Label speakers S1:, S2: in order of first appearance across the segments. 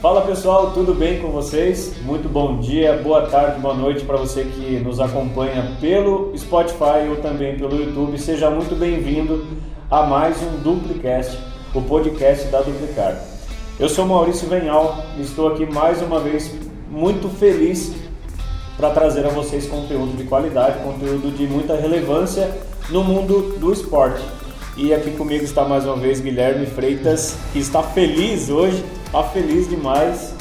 S1: Fala pessoal, tudo bem com vocês? Muito bom dia, boa tarde, boa noite para você que nos acompanha pelo Spotify ou também pelo YouTube. Seja muito bem-vindo a mais um Duplicast, o podcast da Duplicar. Eu sou Maurício Venhal e estou aqui mais uma vez muito feliz para trazer a vocês conteúdo de qualidade, conteúdo de muita relevância no mundo do esporte. E aqui comigo está mais uma vez Guilherme Freitas, que está feliz hoje, está feliz demais.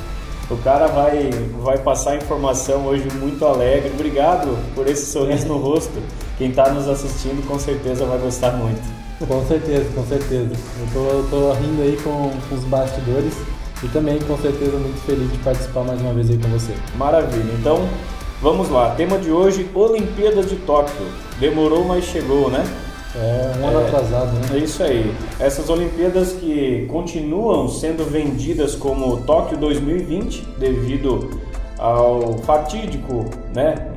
S1: O cara vai, vai passar informação hoje muito alegre. Obrigado por esse sorriso no rosto. Quem está nos assistindo com certeza vai gostar muito.
S2: Com certeza, com certeza. Eu tô, eu tô rindo aí com, com os bastidores e também com certeza muito feliz de participar mais uma vez aí com você.
S1: Maravilha. Então, vamos lá. Tema de hoje: Olimpíadas de Tóquio. Demorou, mas chegou, né?
S2: É, um ano é, atrasado, né?
S1: É isso aí. Essas Olimpíadas que continuam sendo vendidas como Tóquio 2020 devido ao fatídico, né?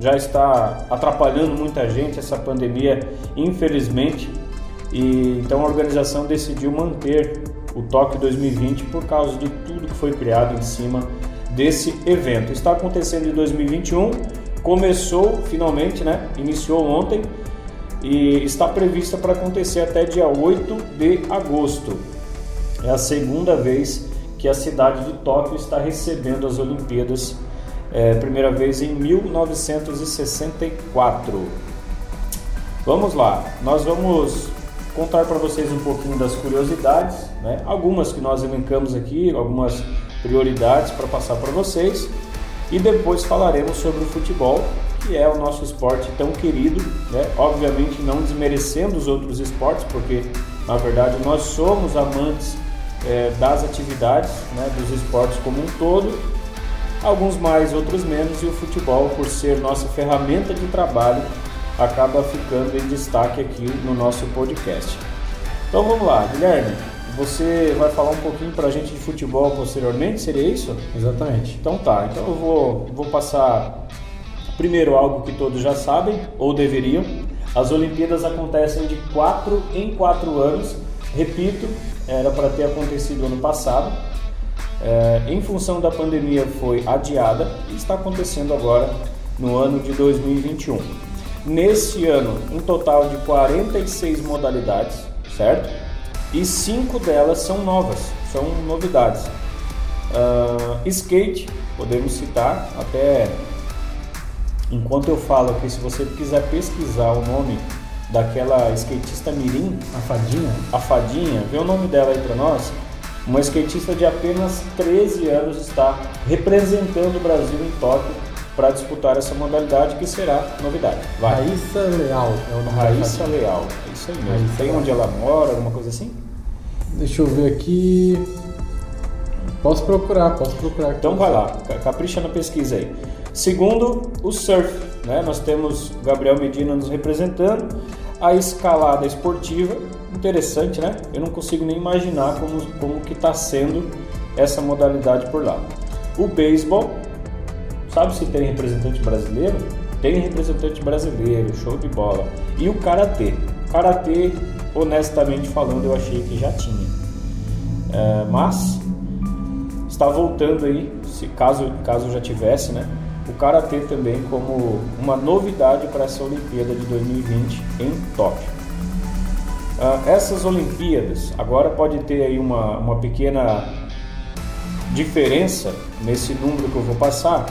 S1: Já está atrapalhando muita gente essa pandemia, infelizmente. E então a organização decidiu manter o Tóquio 2020 por causa de tudo que foi criado em cima desse evento. Está acontecendo em 2021, começou finalmente, né? Iniciou ontem e está prevista para acontecer até dia 8 de agosto. É a segunda vez que a cidade de Tóquio está recebendo as Olimpíadas, é, primeira vez em 1964. Vamos lá, nós vamos contar para vocês um pouquinho das curiosidades, né? algumas que nós elencamos aqui, algumas prioridades para passar para vocês, e depois falaremos sobre o futebol que é o nosso esporte tão querido, né? obviamente não desmerecendo os outros esportes, porque na verdade nós somos amantes é, das atividades, né? dos esportes como um todo, alguns mais, outros menos, e o futebol, por ser nossa ferramenta de trabalho, acaba ficando em destaque aqui no nosso podcast. Então vamos lá, Guilherme, você vai falar um pouquinho para a gente de futebol posteriormente, seria isso?
S2: Exatamente.
S1: Então tá, então eu vou, vou passar Primeiro, algo que todos já sabem, ou deveriam, as Olimpíadas acontecem de 4 em 4 anos. Repito, era para ter acontecido ano passado. É, em função da pandemia foi adiada e está acontecendo agora no ano de 2021. Nesse ano, um total de 46 modalidades, certo? E cinco delas são novas, são novidades. Uh, skate, podemos citar, até Enquanto eu falo aqui, se você quiser pesquisar o nome daquela skatista mirim,
S2: a Fadinha,
S1: a Fadinha, vê o nome dela aí para nós. Uma skatista de apenas 13 anos está representando o Brasil em Tóquio para disputar essa modalidade que será novidade.
S2: Vai. Raíssa Leal é o nome
S1: Raíssa Leal, é isso aí mesmo. Raíssa Tem Leal. onde ela mora, alguma coisa assim?
S2: Deixa eu ver aqui. Posso procurar, posso procurar.
S1: Então vai lá, capricha na pesquisa aí. Segundo, o surf. Né? Nós temos Gabriel Medina nos representando. A escalada esportiva, interessante, né? Eu não consigo nem imaginar como, como que está sendo essa modalidade por lá. O beisebol, sabe se tem representante brasileiro? Tem representante brasileiro, show de bola. E o karatê. Karatê, honestamente falando, eu achei que já tinha. É, mas está voltando aí, se caso, caso já tivesse, né? O Karatê também como uma novidade para essa Olimpíada de 2020 em Tóquio. Uh, essas Olimpíadas, agora pode ter aí uma, uma pequena diferença nesse número que eu vou passar,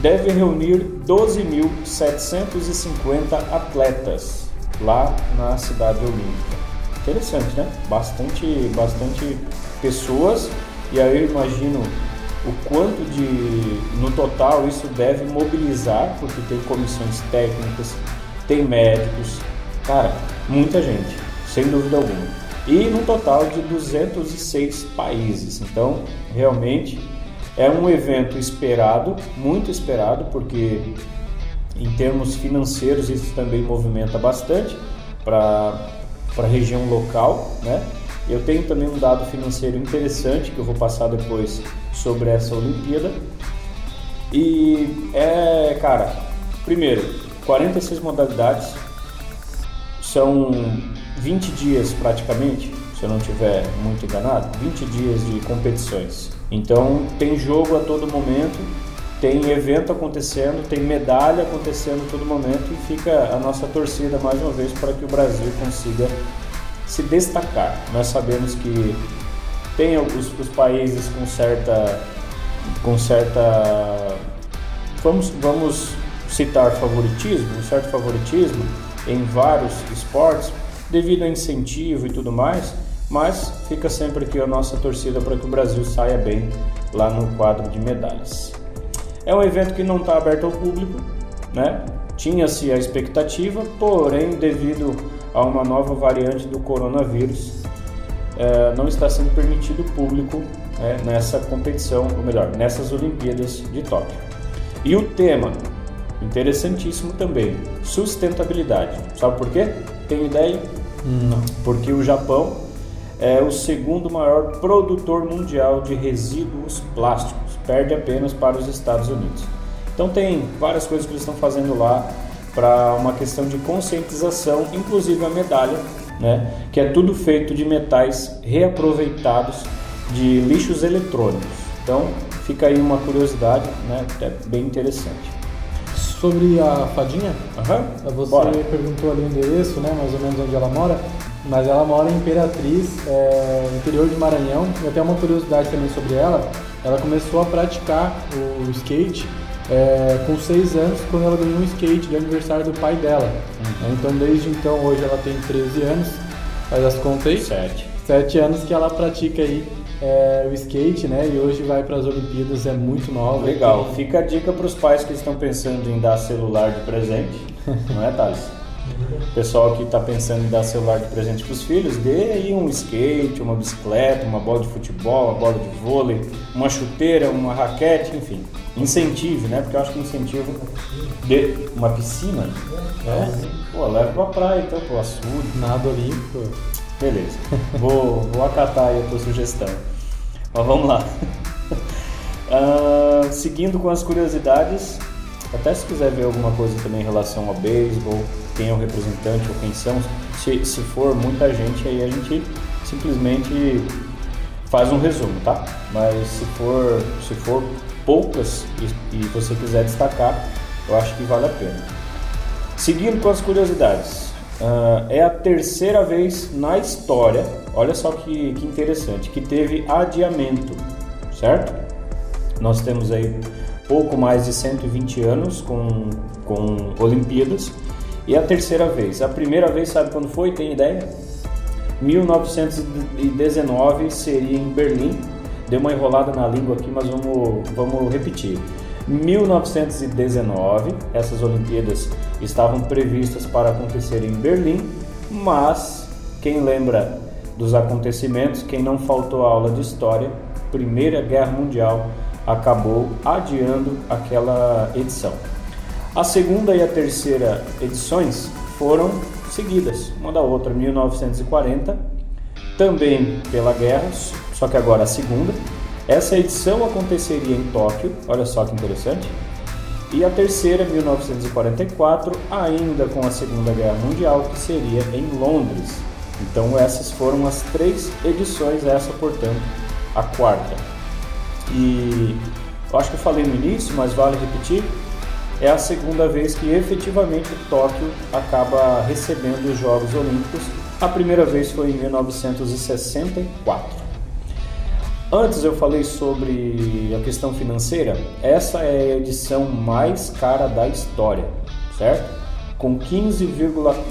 S1: deve reunir 12.750 atletas lá na cidade olímpica. Interessante, né? Bastante, bastante pessoas e aí eu imagino o quanto de no total isso deve mobilizar, porque tem comissões técnicas, tem médicos, cara, muita gente, sem dúvida alguma. E no total de 206 países. Então, realmente é um evento esperado, muito esperado, porque em termos financeiros isso também movimenta bastante para a região local, né? Eu tenho também um dado financeiro interessante que eu vou passar depois sobre essa Olimpíada. E é, cara, primeiro, 46 modalidades, são 20 dias praticamente, se eu não tiver muito enganado, 20 dias de competições Então tem jogo a todo momento, tem evento acontecendo, tem medalha acontecendo a todo momento e fica a nossa torcida mais uma vez para que o Brasil consiga se destacar. Nós sabemos que tem os, os países com certa com certa vamos vamos citar favoritismo, um certo favoritismo em vários esportes devido a incentivo e tudo mais, mas fica sempre aqui a nossa torcida para que o Brasil saia bem lá no quadro de medalhas. É um evento que não está aberto ao público, né? Tinha-se a expectativa, porém, devido a uma nova variante do coronavírus, é, não está sendo permitido público é, nessa competição, ou melhor, nessas Olimpíadas de Tóquio. E o tema, interessantíssimo também, sustentabilidade. Sabe por quê? Tem ideia?
S2: Não.
S1: Porque o Japão é o segundo maior produtor mundial de resíduos plásticos, perde apenas para os Estados Unidos. Então tem várias coisas que eles estão fazendo lá para uma questão de conscientização, inclusive a medalha, né, que é tudo feito de metais reaproveitados de lixos eletrônicos. Então fica aí uma curiosidade, né, é bem interessante.
S2: Sobre a fadinha,
S1: Uhum.
S2: você
S1: Bora.
S2: perguntou ali o endereço, né, mais ou menos onde ela mora, mas ela mora em Imperatriz, é, interior de Maranhão. E até uma curiosidade também sobre ela, ela começou a praticar o skate é, com 6 anos, quando ela ganhou um skate de aniversário do pai dela.
S1: Uhum.
S2: Então desde então, hoje ela tem 13 anos, faz as contas aí,
S1: Sete.
S2: 7 anos que ela pratica aí é, o skate, né, e hoje vai para as Olimpíadas, é muito nova.
S1: Legal.
S2: Tem-
S1: Fica a dica para os pais que estão pensando em dar celular de presente, não é, Thales? O pessoal que está pensando em dar celular de presente para os filhos, dê aí um skate, uma bicicleta, uma bola de futebol, uma bola de vôlei, uma chuteira, uma raquete, enfim. Incentive, né? Porque eu acho que incentivo de uma piscina, é? Pô, leva pra praia então, pro açude.
S2: Nado olímpico.
S1: Beleza. Vou, vou acatar aí a tua sugestão. Mas vamos lá. Ah, seguindo com as curiosidades, até se quiser ver alguma coisa também em relação ao beisebol, quem é o representante ou quem são, se, se for muita gente aí a gente simplesmente faz um resumo, tá? Mas se for, se for poucas e, e você quiser destacar, eu acho que vale a pena. Seguindo com as curiosidades, ah, é a terceira vez na história, olha só que, que interessante, que teve adiamento, certo? Nós temos aí pouco mais de 120 anos com, com Olimpíadas e é a terceira vez. A primeira vez, sabe quando foi? Tem ideia? 1919 seria em Berlim. Deu uma enrolada na língua aqui, mas vamos, vamos repetir. 1919, essas Olimpíadas estavam previstas para acontecer em Berlim, mas quem lembra dos acontecimentos, quem não faltou a aula de história, Primeira Guerra Mundial acabou adiando aquela edição. A segunda e a terceira edições foram seguidas, uma da outra, 1940, também pela guerra, só que agora a segunda. Essa edição aconteceria em Tóquio, olha só que interessante. E a terceira, 1944, ainda com a Segunda Guerra Mundial, que seria em Londres. Então essas foram as três edições, essa portanto a quarta. E eu acho que eu falei no início, mas vale repetir, é a segunda vez que efetivamente Tóquio acaba recebendo os Jogos Olímpicos. A primeira vez foi em 1964. Antes eu falei sobre a questão financeira. Essa é a edição mais cara da história, certo? Com 15,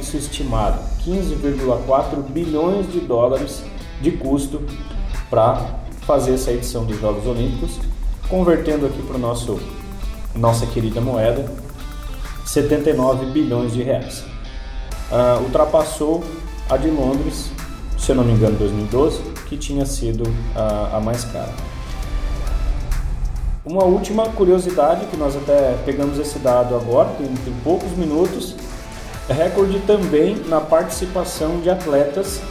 S1: isso estimado, 15,4 bilhões de dólares de custo para fazer essa edição dos Jogos Olímpicos, convertendo aqui para nosso nossa querida moeda, 79 bilhões de reais. Ah, ultrapassou a de Londres, se eu não me engano, 2012, que tinha sido a, a mais cara. Uma última curiosidade, que nós até pegamos esse dado agora, tem, tem poucos minutos, é recorde também na participação de atletas,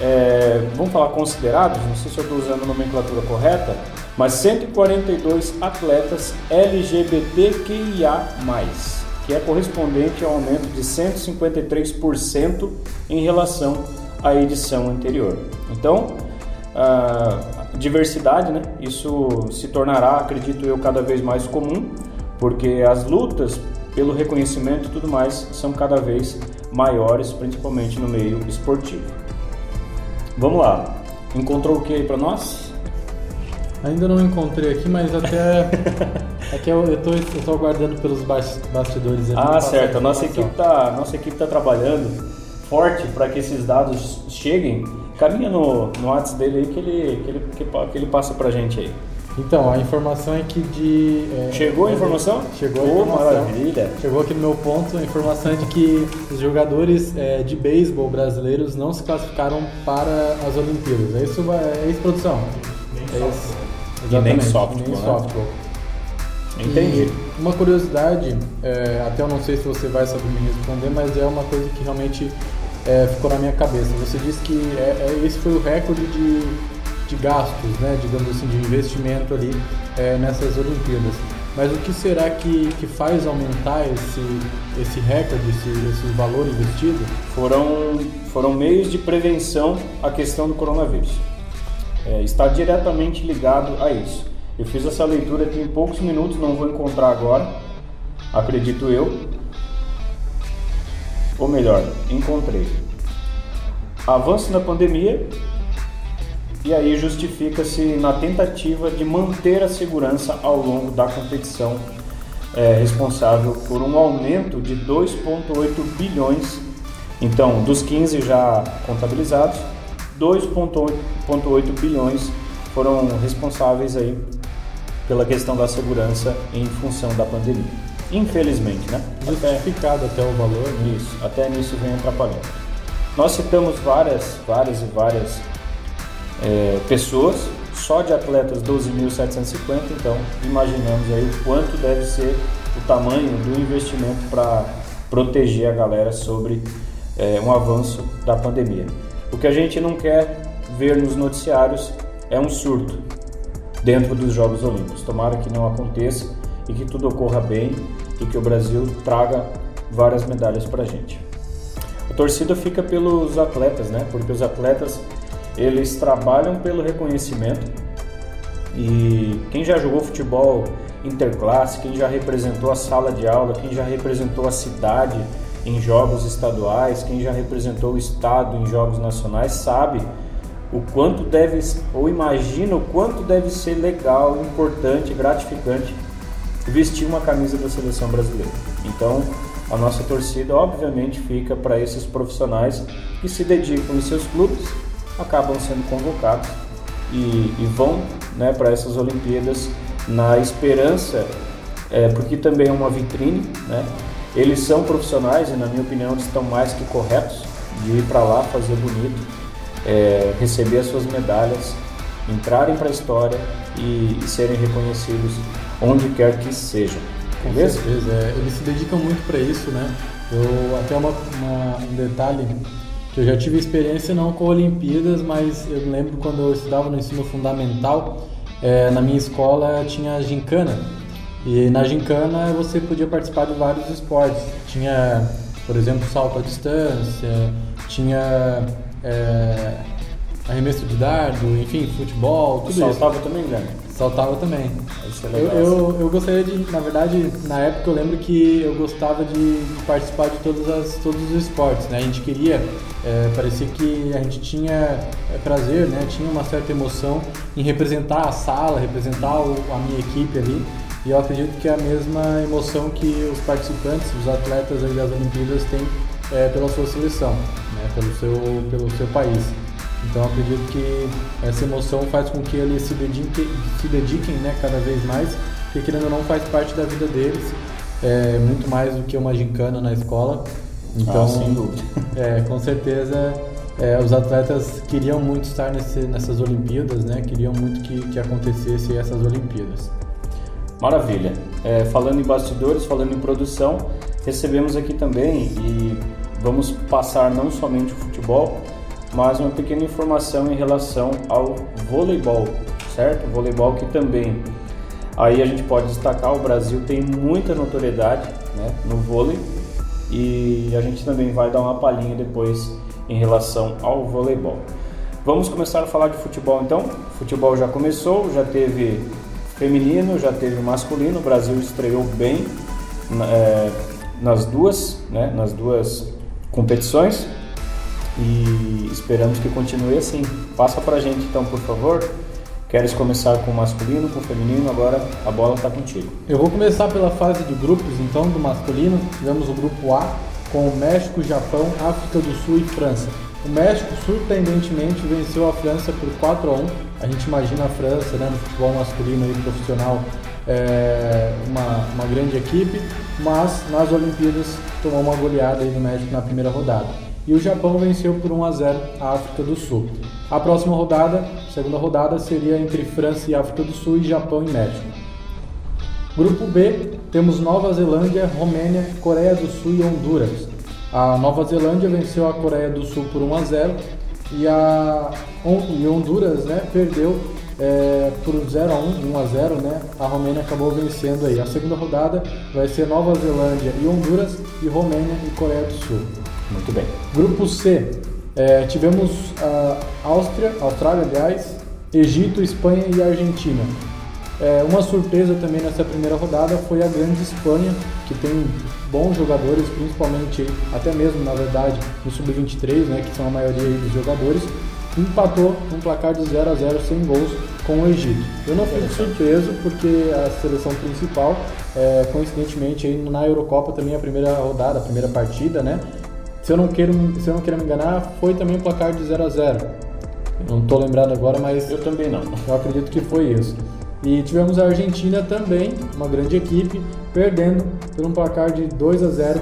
S1: é, vamos falar considerados, não sei se eu estou usando a nomenclatura correta, mas 142 atletas LGBTQIA+, que é correspondente a um aumento de 153% em relação à edição anterior. Então, diversidade, né? Isso se tornará, acredito eu, cada vez mais comum, porque as lutas pelo reconhecimento e tudo mais são cada vez maiores, principalmente no meio esportivo. Vamos lá. Encontrou o que aí para nós?
S2: Ainda não encontrei aqui, mas até aqui eu, eu, tô aguardando pelos bastidores.
S1: Ah, certo. A nossa equipe tá, nossa equipe tá trabalhando forte para que esses dados cheguem. Caminha no, no WhatsApp dele aí que ele, que ele, que, que ele passa pra gente aí.
S2: Então, a informação é que de.
S1: É, chegou a informação?
S2: Chegou a informação.
S1: maravilha!
S2: Chegou aqui no meu ponto a informação é de que os jogadores é, de beisebol brasileiros não se classificaram para as Olimpíadas. É isso, é isso produção?
S1: Nem é isso. E nem softball. Nem né? Entendi. E
S2: uma curiosidade, é, até eu não sei se você vai saber me responder, mas é uma coisa que realmente é, ficou na minha cabeça. Você disse que é, é esse foi o recorde de de gastos, né, digamos assim, de investimento ali é, nessas Olimpíadas. Mas o que será que, que faz aumentar esse, esse recorde, esse, esse valor investido?
S1: Foram, foram meios de prevenção à questão do coronavírus. É, está diretamente ligado a isso. Eu fiz essa leitura aqui em poucos minutos, não vou encontrar agora, acredito eu. Ou melhor, encontrei. Avanço na pandemia e aí justifica-se na tentativa de manter a segurança ao longo da competição, é, responsável por um aumento de 2,8 bilhões. Então, dos 15 já contabilizados, 2,8 bilhões foram responsáveis aí pela questão da segurança em função da pandemia. Infelizmente, né?
S2: Justificado até, até o valor.
S1: Né? Isso, até nisso vem atrapalhando. Nós citamos várias, várias e várias é, pessoas, só de atletas 12.750, então imaginamos aí o quanto deve ser o tamanho do investimento para proteger a galera sobre é, um avanço da pandemia. O que a gente não quer ver nos noticiários é um surto dentro dos Jogos Olímpicos. Tomara que não aconteça e que tudo ocorra bem e que o Brasil traga várias medalhas para a gente. A torcida fica pelos atletas, né? Porque os atletas eles trabalham pelo reconhecimento e quem já jogou futebol interclasse, quem já representou a sala de aula, quem já representou a cidade em jogos estaduais, quem já representou o estado em jogos nacionais sabe o quanto deve ou imagina o quanto deve ser legal, importante, gratificante vestir uma camisa da seleção brasileira. Então, a nossa torcida obviamente fica para esses profissionais que se dedicam em seus clubes acabam sendo convocados e, e vão né, para essas Olimpíadas na esperança, é, porque também é uma vitrine, né? Eles são profissionais e, na minha opinião, estão mais que corretos de ir para lá fazer bonito, é, receber as suas medalhas, entrarem para a história e, e, serem reconhecidos onde quer que sejam.
S2: Beleza? Com certeza. É, eles se dedicam muito para isso, né? Eu, até uma, uma, um detalhe que eu já tive experiência não com Olimpíadas, mas eu lembro quando eu estudava no ensino fundamental, é, na minha escola tinha gincana. E na gincana você podia participar de vários esportes. Tinha, por exemplo, salto à distância, tinha é, arremesso de dardo, enfim, futebol, tudo
S1: Saltava
S2: isso.
S1: também, Guilherme?
S2: Saltava também. É eu, eu, eu, gostaria de, na verdade, na época eu lembro que eu gostava de, participar de todas as, todos os esportes, né? A gente queria, é, parecia que a gente tinha é, prazer, né? Tinha uma certa emoção em representar a sala, representar o, a minha equipe ali. E eu acredito que é a mesma emoção que os participantes, os atletas das Olimpíadas têm é, pela sua seleção, né? Pelo, seu, pelo seu país. Então acredito que essa emoção faz com que eles se dediquem, se dediquem né, cada vez mais, porque querendo ou não faz parte da vida deles, é, muito mais do que uma gincana na escola. Então,
S1: ah, sem dúvida.
S2: É, com certeza é, os atletas queriam muito estar nesse, nessas Olimpíadas, né? Queriam muito que, que acontecesse essas Olimpíadas.
S1: Maravilha. É, falando em bastidores, falando em produção, recebemos aqui também e vamos passar não somente o futebol, mas uma pequena informação em relação ao voleibol, certo? voleibol que também aí a gente pode destacar o Brasil tem muita notoriedade né, no vôlei e a gente também vai dar uma palhinha depois em relação ao voleibol. Vamos começar a falar de futebol então. Futebol já começou, já teve feminino, já teve masculino. O Brasil estreou bem é, nas duas, né, nas duas competições e esperamos que continue assim. Passa pra gente então, por favor. Queres começar com o masculino, com o feminino? Agora a bola está contigo.
S2: Eu vou começar pela fase de grupos, então, do masculino. Tivemos o grupo A com o México, Japão, África do Sul e França. O México, surpreendentemente, venceu a França por 4 a 1. A gente imagina a França, né, no futebol masculino aí, profissional, é, uma, uma grande equipe, mas nas Olimpíadas tomou uma goleada aí do México na primeira rodada e o Japão venceu por 1 a 0 a África do Sul. A próxima rodada, segunda rodada, seria entre França e África do Sul e Japão e México. Grupo B, temos Nova Zelândia, Romênia, Coreia do Sul e Honduras. A Nova Zelândia venceu a Coreia do Sul por 1 a 0 e a e Honduras, né, perdeu é, por 0 a 1, 1 a 0, né? A Romênia acabou vencendo aí. A segunda rodada vai ser Nova Zelândia e Honduras e Romênia e Coreia do Sul.
S1: Muito bem.
S2: Grupo C, é, tivemos a Áustria, Austrália, aliás, Egito, Espanha e Argentina. É, uma surpresa também nessa primeira rodada foi a grande Espanha, que tem bons jogadores, principalmente até mesmo, na verdade, no sub-23, né, que são a maioria dos jogadores, empatou um placar de 0 a 0 sem gols com o Egito. Eu não fico surpreso porque a seleção principal, é, coincidentemente, aí na Eurocopa também a primeira rodada, a primeira partida, né, se eu não quero, se eu não quero me enganar, foi também um placar de 0 a 0 Não estou lembrado agora, mas.
S1: Eu também não.
S2: Eu acredito que foi isso. E tivemos a Argentina também, uma grande equipe, perdendo por um placar de 2 a 0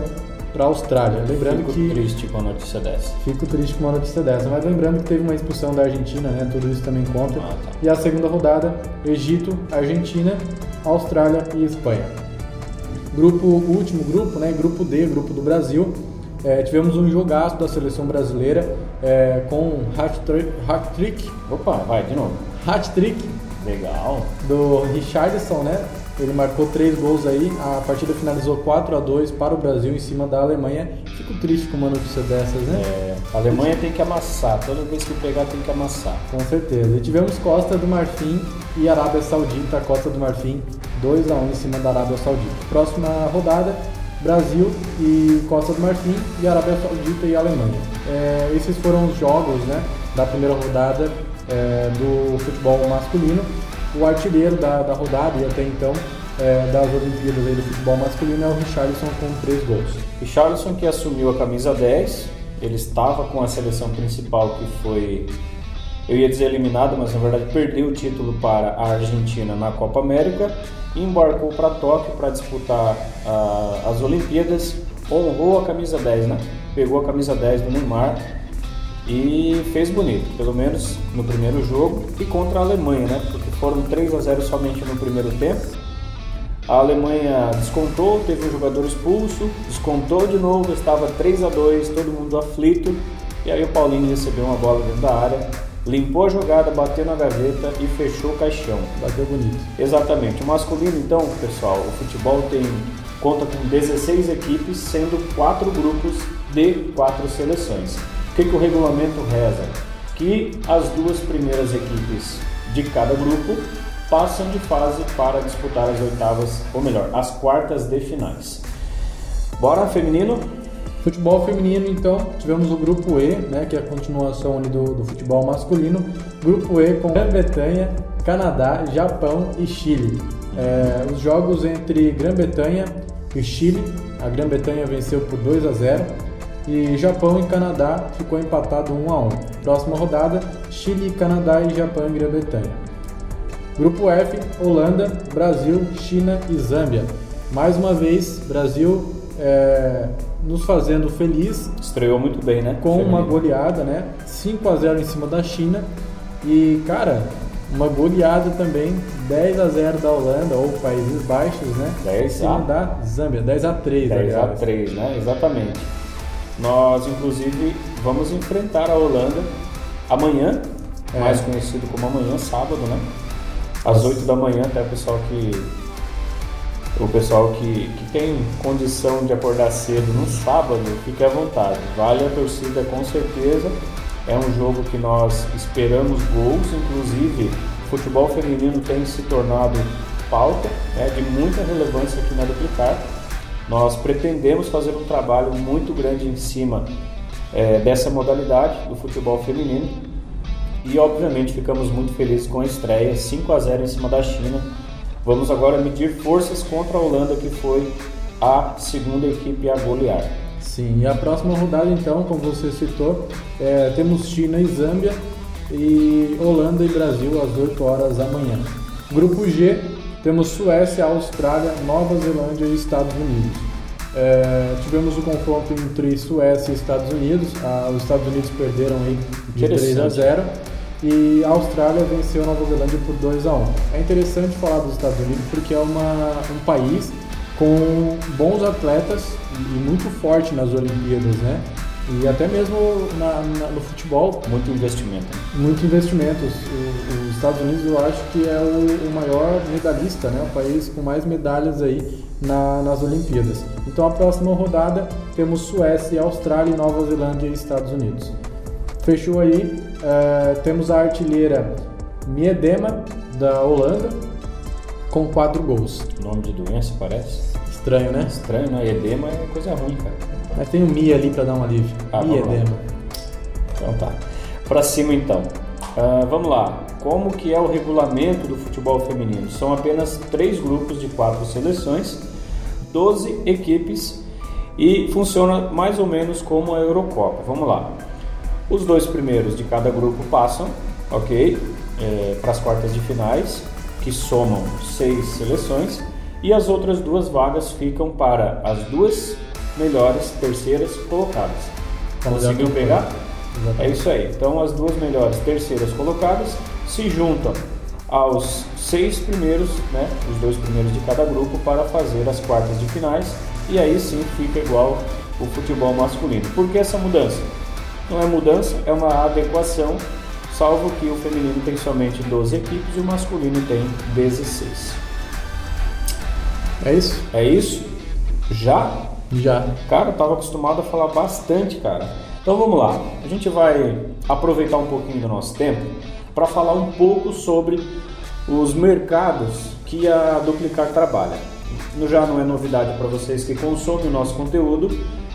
S2: para a Austrália. Lembrando
S1: Fico
S2: que.
S1: triste com a notícia dessa.
S2: Fico triste com uma notícia dessa. Mas lembrando que teve uma expulsão da Argentina, né? Tudo isso também conta.
S1: Ah, tá.
S2: E a segunda rodada: Egito, Argentina, Austrália e Espanha. Grupo, último grupo, né? Grupo D, grupo do Brasil. É, tivemos um jogaço da seleção brasileira é, com hat-trick.
S1: Opa, vai de novo.
S2: Hat-trick.
S1: Legal.
S2: Do Richardson, né? Ele marcou três gols aí. A partida finalizou 4 a 2 para o Brasil em cima da Alemanha. Fico triste com uma notícia dessas, né?
S1: É, a Alemanha tem que amassar. Toda vez que pegar, tem que amassar.
S2: Com certeza. E tivemos Costa do Marfim e Arábia Saudita. Costa do Marfim 2 a 1 em cima da Arábia Saudita. Próxima rodada, Brasil e Costa do Marfim e Arábia Saudita e Alemanha. É, esses foram os jogos né, da primeira rodada é, do futebol masculino. O artilheiro da, da rodada e até então é, das Olimpíadas do futebol masculino é o Richarlison com três gols.
S1: Richarlison que assumiu a camisa 10, ele estava com a seleção principal que foi, eu ia dizer eliminado, mas na verdade perdeu o título para a Argentina na Copa América embarcou para Tóquio para disputar as Olimpíadas, honrou a camisa 10, né? Pegou a camisa 10 do Neymar e fez bonito, pelo menos no primeiro jogo e contra a Alemanha, né? Porque foram 3 a 0 somente no primeiro tempo. A Alemanha descontou, teve um jogador expulso, descontou de novo, estava 3 a 2, todo mundo aflito. E aí o Paulinho recebeu uma bola dentro da área, limpou a jogada, bateu na gaveta e fechou o caixão.
S2: Bateu bonito.
S1: Exatamente. O masculino, então, pessoal, o futebol tem conta com 16 equipes, sendo quatro grupos de quatro seleções. O que, que o regulamento reza? Que as duas primeiras equipes de cada grupo passam de fase para disputar as oitavas, ou melhor, as quartas de finais. Bora, feminino?
S2: Futebol feminino, então, tivemos o grupo E, né, que é a continuação ali do, do futebol masculino. Grupo E com Grã-Bretanha, Canadá, Japão e Chile. É, os jogos entre Grã-Bretanha e Chile, a Grã-Bretanha venceu por 2 a 0 e Japão e Canadá ficou empatado 1 a 1. Próxima rodada, Chile, Canadá e Japão e Grã-Bretanha. Grupo F, Holanda, Brasil, China e Zâmbia. Mais uma vez, Brasil é, nos fazendo feliz.
S1: Estreou muito bem, né?
S2: Com Feminino. uma goleada, né? 5 a 0 em cima da China. E, cara, uma goleada também, 10 a 0 da Holanda ou Países Baixos, né?
S1: 10
S2: em cima a... da Zâmbia, 10 a 3,
S1: 10
S2: aliás.
S1: a 3, né? Exatamente. Nós, inclusive, vamos enfrentar a Holanda amanhã, é. mais conhecido como amanhã, sábado, né? Às 8 da manhã, até o pessoal que o pessoal que, que tem condição de acordar cedo no sábado, fique à vontade. Vale a torcida com certeza. É um jogo que nós esperamos gols, inclusive o futebol feminino tem se tornado pauta né, de muita relevância aqui na Duplicar. Nós pretendemos fazer um trabalho muito grande em cima é, dessa modalidade do futebol feminino e obviamente ficamos muito felizes com a estreia 5 a 0 em cima da China. Vamos agora medir forças contra a Holanda que foi a segunda equipe a golear.
S2: Sim, e a próxima rodada então, como você citou, é, temos China e Zâmbia e Holanda e Brasil às 8 horas da manhã. Grupo G, temos Suécia, Austrália, Nova Zelândia e Estados Unidos. É, tivemos o confronto entre Suécia e Estados Unidos. Ah, os Estados Unidos perderam aí de 3 a 0 e a Austrália venceu a Nova Zelândia por 2 a 1. É interessante falar dos Estados Unidos porque é uma, um país com bons atletas e muito forte nas Olimpíadas, né? E até mesmo na, na, no futebol.
S1: Muito investimento.
S2: Muito investimento. Os, os Estados Unidos eu acho que é o, o, maior medalhista, né? O país com mais medalhas aí na, nas Olimpíadas. Então a próxima rodada temos Suécia, Austrália, Nova Zelândia e Estados Unidos. Fechou aí. É, temos a artilheira Miedema da Holanda com quatro gols.
S1: Nome de doença parece?
S2: Estranho, né?
S1: Estranho, né? Edema é coisa ruim, cara.
S2: Mas tem o Mi ali para dar um alívio.
S1: Ah,
S2: Mi edema.
S1: Então tá. Para cima então. Uh, vamos lá. Como que é o regulamento do futebol feminino? São apenas três grupos de quatro seleções, 12 equipes e funciona mais ou menos como a Eurocopa. Vamos lá. Os dois primeiros de cada grupo passam, ok? É, para as quartas de finais, que somam seis seleções, e as outras duas vagas ficam para as duas melhores terceiras colocadas. Conseguiu pegar? É isso aí. Então as duas melhores terceiras colocadas se juntam aos seis primeiros, né, os dois primeiros de cada grupo, para fazer as quartas de finais e aí sim fica igual o futebol masculino. Por que essa mudança? Não é mudança, é uma adequação, salvo que o feminino tem somente 12 equipes e o masculino tem 16.
S2: É isso?
S1: É isso? Já?
S2: Já.
S1: Cara, eu tava acostumado a falar bastante, cara. Então vamos lá. A gente vai aproveitar um pouquinho do nosso tempo para falar um pouco sobre os mercados que a Duplicar trabalha. Já não é novidade para vocês que consomem o nosso conteúdo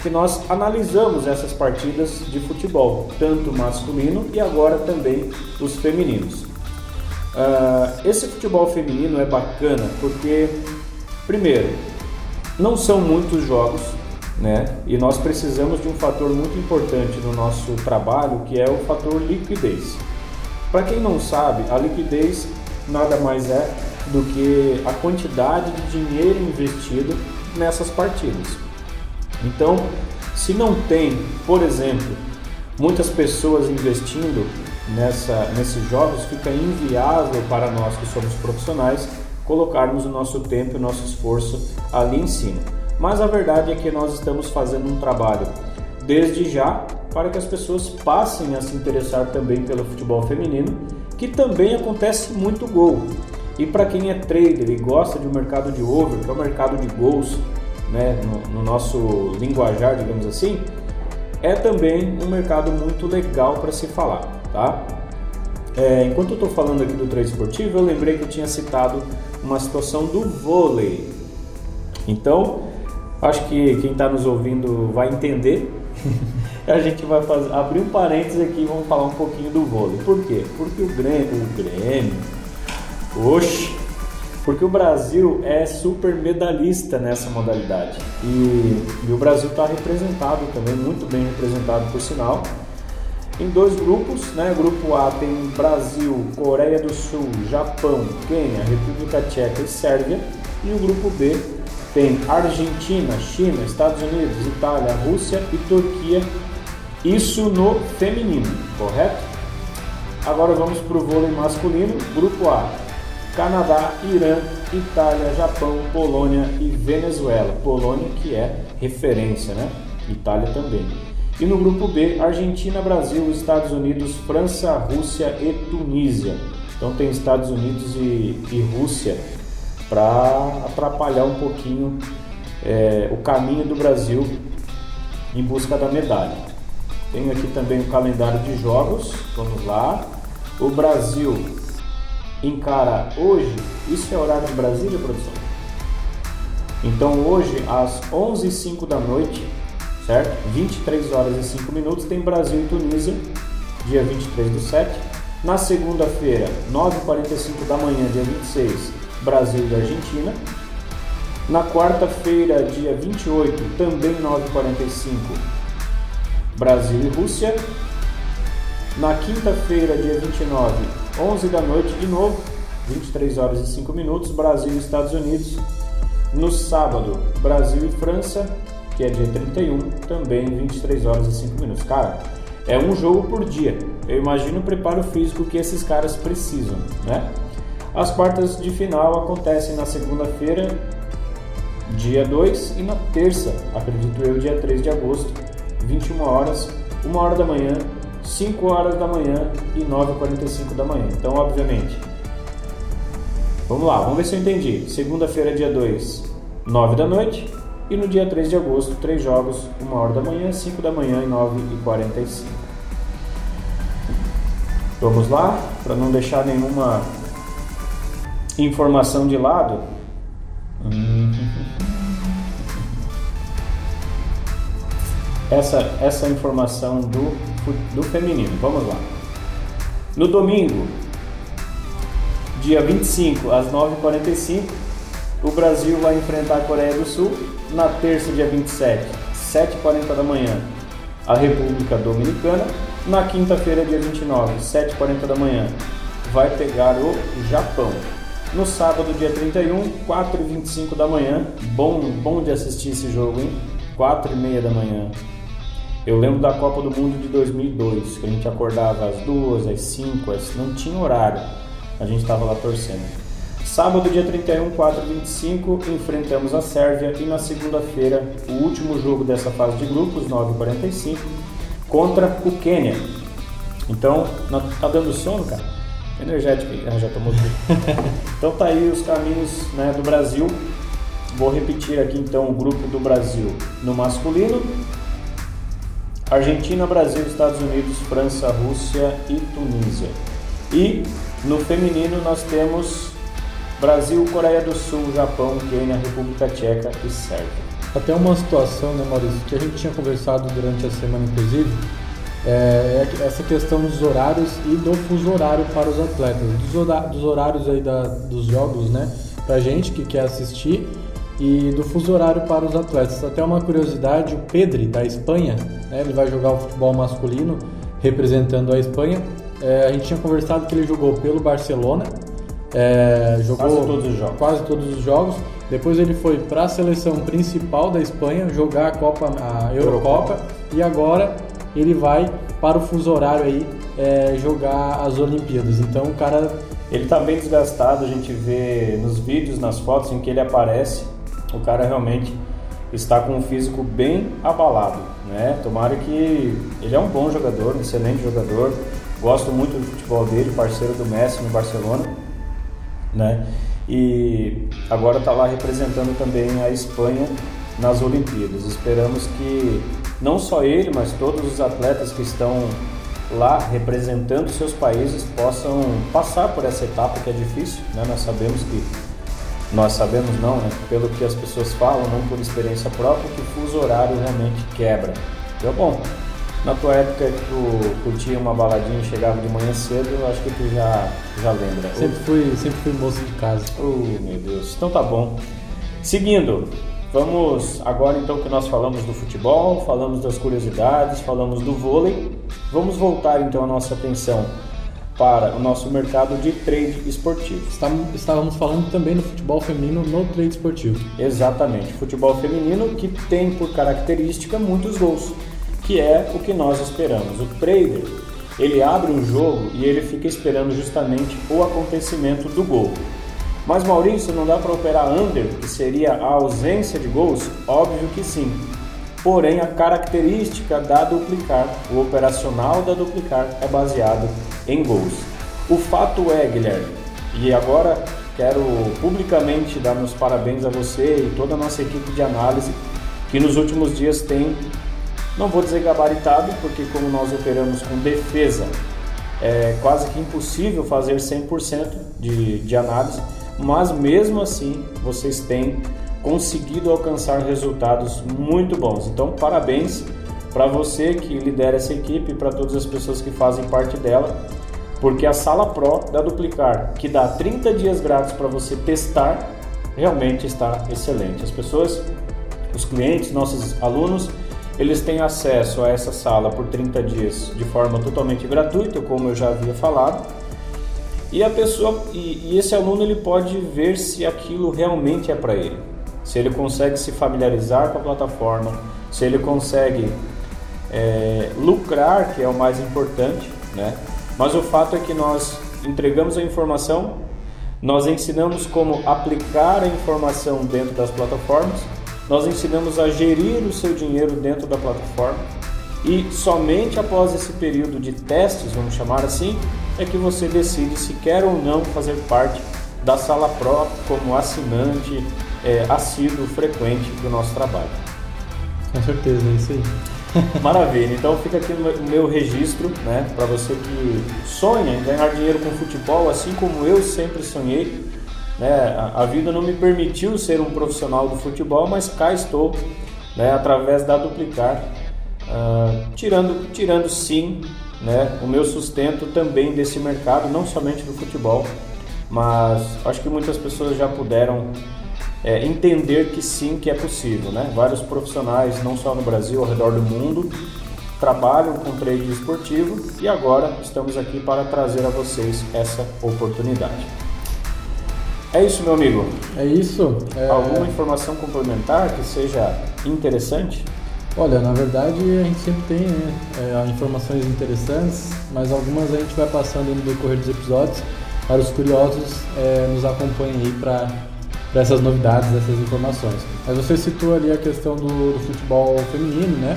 S1: que nós analisamos essas partidas de futebol, tanto masculino e agora também os femininos. Uh, esse futebol feminino é bacana porque, primeiro, não são muitos jogos, né? E nós precisamos de um fator muito importante no nosso trabalho, que é o fator liquidez. Para quem não sabe, a liquidez nada mais é do que a quantidade de dinheiro investido nessas partidas. Então, se não tem, por exemplo, muitas pessoas investindo nessa, nesses jogos, fica inviável para nós que somos profissionais colocarmos o nosso tempo e o nosso esforço ali em cima. Mas a verdade é que nós estamos fazendo um trabalho desde já para que as pessoas passem a se interessar também pelo futebol feminino, que também acontece muito gol. E para quem é trader e gosta de um mercado de over, que é o um mercado de gols, né, no, no nosso linguajar, digamos assim, é também um mercado muito legal para se falar, tá? É, enquanto eu estou falando aqui do trade esportivo, eu lembrei que eu tinha citado uma situação do vôlei. Então, acho que quem está nos ouvindo vai entender. a gente vai fazer, abrir um parênteses aqui e vamos falar um pouquinho do vôlei. Por quê? Porque o Grêmio, o Grêmio, oxe, porque o Brasil é super medalhista nessa modalidade. E, e o Brasil está representado também, muito bem representado por sinal, em dois grupos, né? Grupo A tem Brasil, Coreia do Sul, Japão, Quênia, República Tcheca e Sérvia. E o grupo B tem Argentina, China, Estados Unidos, Itália, Rússia e Turquia. Isso no feminino, correto? Agora vamos para o vôlei masculino. Grupo A: Canadá, Irã, Itália, Japão, Polônia e Venezuela. Polônia que é referência, né? Itália também. E no grupo B, Argentina, Brasil, Estados Unidos, França, Rússia e Tunísia. Então tem Estados Unidos e, e Rússia para atrapalhar um pouquinho é, o caminho do Brasil em busca da medalha. Tenho aqui também o calendário de jogos. Vamos lá. O Brasil encara hoje, isso é horário de Brasília, produção? Então hoje às 11h05 da noite, certo? 23 horas e 5 minutos tem Brasil e Tunísia, dia 23 do 7. Na segunda-feira, 9h45 da manhã, dia 26, Brasil e Argentina. Na quarta-feira, dia 28, também 9h45, Brasil e Rússia. Na quinta-feira, dia 29, 11 da noite de novo, 23 horas e 5 minutos, Brasil e Estados Unidos. No sábado, Brasil e França, que é dia 31, também 23 horas e 5 minutos. Cara, é um jogo por dia. Eu imagino o preparo físico que esses caras precisam, né? As quartas de final acontecem na segunda-feira, dia 2, e na terça, acredito eu, dia 3 de agosto, 21 horas, 1 hora da manhã, 5 horas da manhã e 9h45 da manhã. Então, obviamente, vamos lá, vamos ver se eu entendi. Segunda-feira, dia 2, 9 da noite. E no dia 3 de agosto, três jogos, 1 hora da manhã, 5 da manhã e 9h45. Vamos lá, para não deixar nenhuma informação de lado. Essa, essa informação do, do feminino. Vamos lá. No domingo, dia 25, às 9h45, o Brasil vai enfrentar a Coreia do Sul. Na terça, dia 27, 7h40 da manhã, a República Dominicana. Na quinta-feira, dia 29, 7h40 da manhã, vai pegar o Japão. No sábado, dia 31, 4h25 da manhã. Bom, bom de assistir esse jogo, hein? 4h30 da manhã. Eu lembro da Copa do Mundo de 2002, que a gente acordava às 2, às 5, às... não tinha horário. A gente estava lá torcendo. Sábado, dia 31, 4h25, enfrentamos a Sérvia e na segunda-feira, o último jogo dessa fase de grupos, 9h45, contra o Quênia. Então, tá dando sono, cara? Energético ah, já tomou tudo. então tá aí os caminhos né, do Brasil. Vou repetir aqui então o grupo do Brasil no masculino. Argentina, Brasil, Estados Unidos, França, Rússia e Tunísia. E no feminino nós temos Brasil, Coreia do Sul, Japão, Quênia, República Tcheca e Sérvia.
S2: Até uma situação, né, Maurício, que a gente tinha conversado durante a semana, inclusive, é, é essa questão dos horários e do fuso horário para os atletas. Dos, horários aí da, dos jogos, né, pra gente que quer assistir e do fuso horário para os atletas. Até uma curiosidade, o Pedri, da Espanha, né, ele vai jogar o futebol masculino representando a Espanha. É, a gente tinha conversado que ele jogou pelo Barcelona, é, jogou
S1: quase todos os jogos.
S2: Quase todos os jogos. Depois ele foi para a seleção principal da Espanha jogar a Copa, a Eurocopa, e agora ele vai para o fuso horário aí é, jogar as Olimpíadas. Então o cara
S1: ele está bem desgastado, a gente vê nos vídeos, nas fotos em que ele aparece, o cara realmente está com um físico bem abalado, né? Tomara que ele é um bom jogador, um excelente jogador. Gosto muito do futebol dele, parceiro do Messi no Barcelona, né? E agora está lá representando também a Espanha nas Olimpíadas. Esperamos que não só ele, mas todos os atletas que estão lá representando seus países possam passar por essa etapa que é difícil, né? Nós sabemos que nós sabemos não, né? Pelo que as pessoas falam, não por experiência própria, que o fuso horário realmente quebra. Então, bom, na tua época que tu curtia uma baladinha e chegava de manhã cedo, eu acho que tu já, já lembra.
S2: Sempre fui, sempre fui moço de casa.
S1: Oh, meu Deus. Então tá bom. Seguindo, vamos agora então que nós falamos do futebol, falamos das curiosidades, falamos do vôlei. Vamos voltar então a nossa atenção para o nosso mercado de trade esportivo.
S2: Estávamos falando também do futebol feminino no trade esportivo.
S1: Exatamente, futebol feminino que tem por característica muitos gols, que é o que nós esperamos. O trader, ele abre um jogo e ele fica esperando justamente o acontecimento do gol. Mas Maurício, não dá para operar under, que seria a ausência de gols? Óbvio que sim porém a característica da duplicar, o operacional da duplicar é baseado em gols. O fato é, Guilherme, e agora quero publicamente dar meus parabéns a você e toda a nossa equipe de análise que nos últimos dias tem não vou dizer gabaritado, porque como nós operamos com defesa, é quase que impossível fazer 100% de, de análise, mas mesmo assim vocês têm conseguido alcançar resultados muito bons. Então, parabéns para você que lidera essa equipe e para todas as pessoas que fazem parte dela, porque a Sala Pro da Duplicar, que dá 30 dias grátis para você testar, realmente está excelente. As pessoas, os clientes, nossos alunos, eles têm acesso a essa sala por 30 dias de forma totalmente gratuita, como eu já havia falado. E a pessoa e, e esse aluno ele pode ver se aquilo realmente é para ele. Se ele consegue se familiarizar com a plataforma, se ele consegue é, lucrar, que é o mais importante, né? Mas o fato é que nós entregamos a informação, nós ensinamos como aplicar a informação dentro das plataformas, nós ensinamos a gerir o seu dinheiro dentro da plataforma e somente após esse período de testes, vamos chamar assim, é que você decide se quer ou não fazer parte da Sala Pro como assinante é, assíduo, frequente do nosso trabalho.
S2: Com certeza, é isso aí.
S1: Maravilha, então fica aqui o meu registro, né, para você que sonha em ganhar dinheiro com futebol, assim como eu sempre sonhei. Né, a, a vida não me permitiu ser um profissional do futebol, mas cá estou, né, através da Duplicar, uh, tirando, tirando sim né, o meu sustento também desse mercado, não somente do futebol, mas acho que muitas pessoas já puderam é, entender que sim, que é possível. Né? Vários profissionais, não só no Brasil, ao redor do mundo, trabalham com trade esportivo e agora estamos aqui para trazer a vocês essa oportunidade. É isso, meu amigo.
S2: É isso. É...
S1: Alguma informação complementar que seja interessante?
S2: Olha, na verdade a gente sempre tem né, é, informações interessantes, mas algumas a gente vai passando no decorrer dos episódios para os curiosos é, nos acompanhem aí para essas novidades, essas informações. Mas você citou ali a questão do, do futebol feminino, né?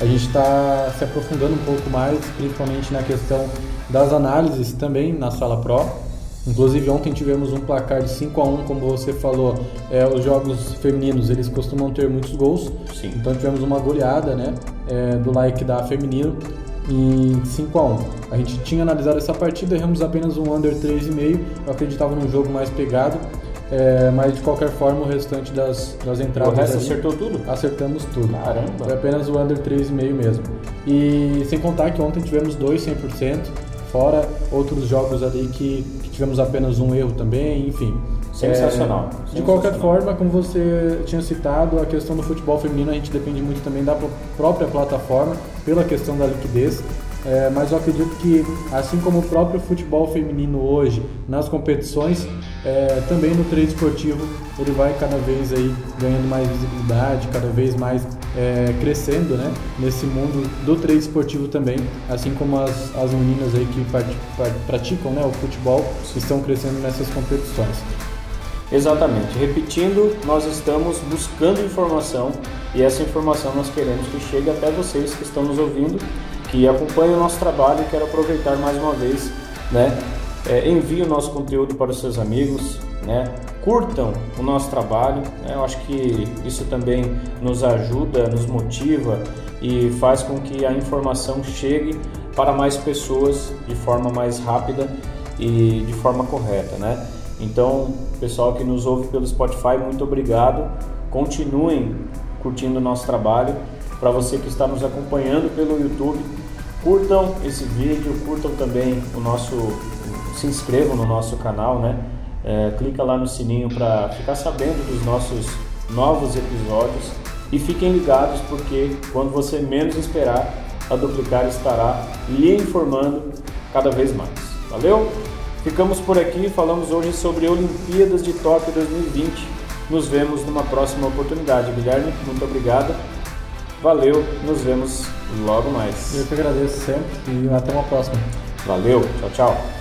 S2: A gente está se aprofundando um pouco mais, principalmente na questão das análises também na Sala Pro. Inclusive ontem tivemos um placar de 5 a 1 como você falou, é, os jogos femininos eles costumam ter muitos gols.
S1: Sim.
S2: Então tivemos uma goleada né, é, do like da feminino em 5 a 1 A gente tinha analisado essa partida, erramos apenas um under 3,5. Eu acreditava num jogo mais pegado. É, mas de qualquer forma, o restante das, das entradas.
S1: O resto ali, acertou tudo?
S2: Acertamos tudo.
S1: Caramba!
S2: Foi apenas o under 3,5 mesmo. E sem contar que ontem tivemos dois 100%, fora outros jogos ali que, que tivemos apenas um erro também, enfim.
S1: Sensacional.
S2: É, de qualquer forma, como você tinha citado, a questão do futebol feminino a gente depende muito também da própria plataforma, pela questão da liquidez. É, mas eu acredito que, assim como o próprio futebol feminino hoje, nas competições, é, também no trade esportivo, ele vai cada vez aí ganhando mais visibilidade, cada vez mais é, crescendo né, nesse mundo do trade esportivo também, assim como as, as meninas aí que praticam né, o futebol estão crescendo nessas competições.
S1: Exatamente. Repetindo, nós estamos buscando informação e essa informação nós queremos que chegue até vocês que estão nos ouvindo que acompanha o nosso trabalho e quero aproveitar mais uma vez, né? É, envie o nosso conteúdo para os seus amigos, né? Curtam o nosso trabalho, né? eu acho que isso também nos ajuda, nos motiva e faz com que a informação chegue para mais pessoas de forma mais rápida e de forma correta, né? Então, pessoal que nos ouve pelo Spotify, muito obrigado. Continuem curtindo o nosso trabalho. Para você que está nos acompanhando pelo YouTube, Curtam esse vídeo, curtam também o nosso, se inscrevam no nosso canal, né? É, clica lá no sininho para ficar sabendo dos nossos novos episódios e fiquem ligados porque quando você menos esperar, a Duplicar estará lhe informando cada vez mais. Valeu? Ficamos por aqui, falamos hoje sobre Olimpíadas de Tóquio 2020. Nos vemos numa próxima oportunidade. Guilherme, muito obrigado. Valeu, nos vemos logo mais.
S2: Eu que agradeço sempre e até uma próxima.
S1: Valeu, tchau, tchau.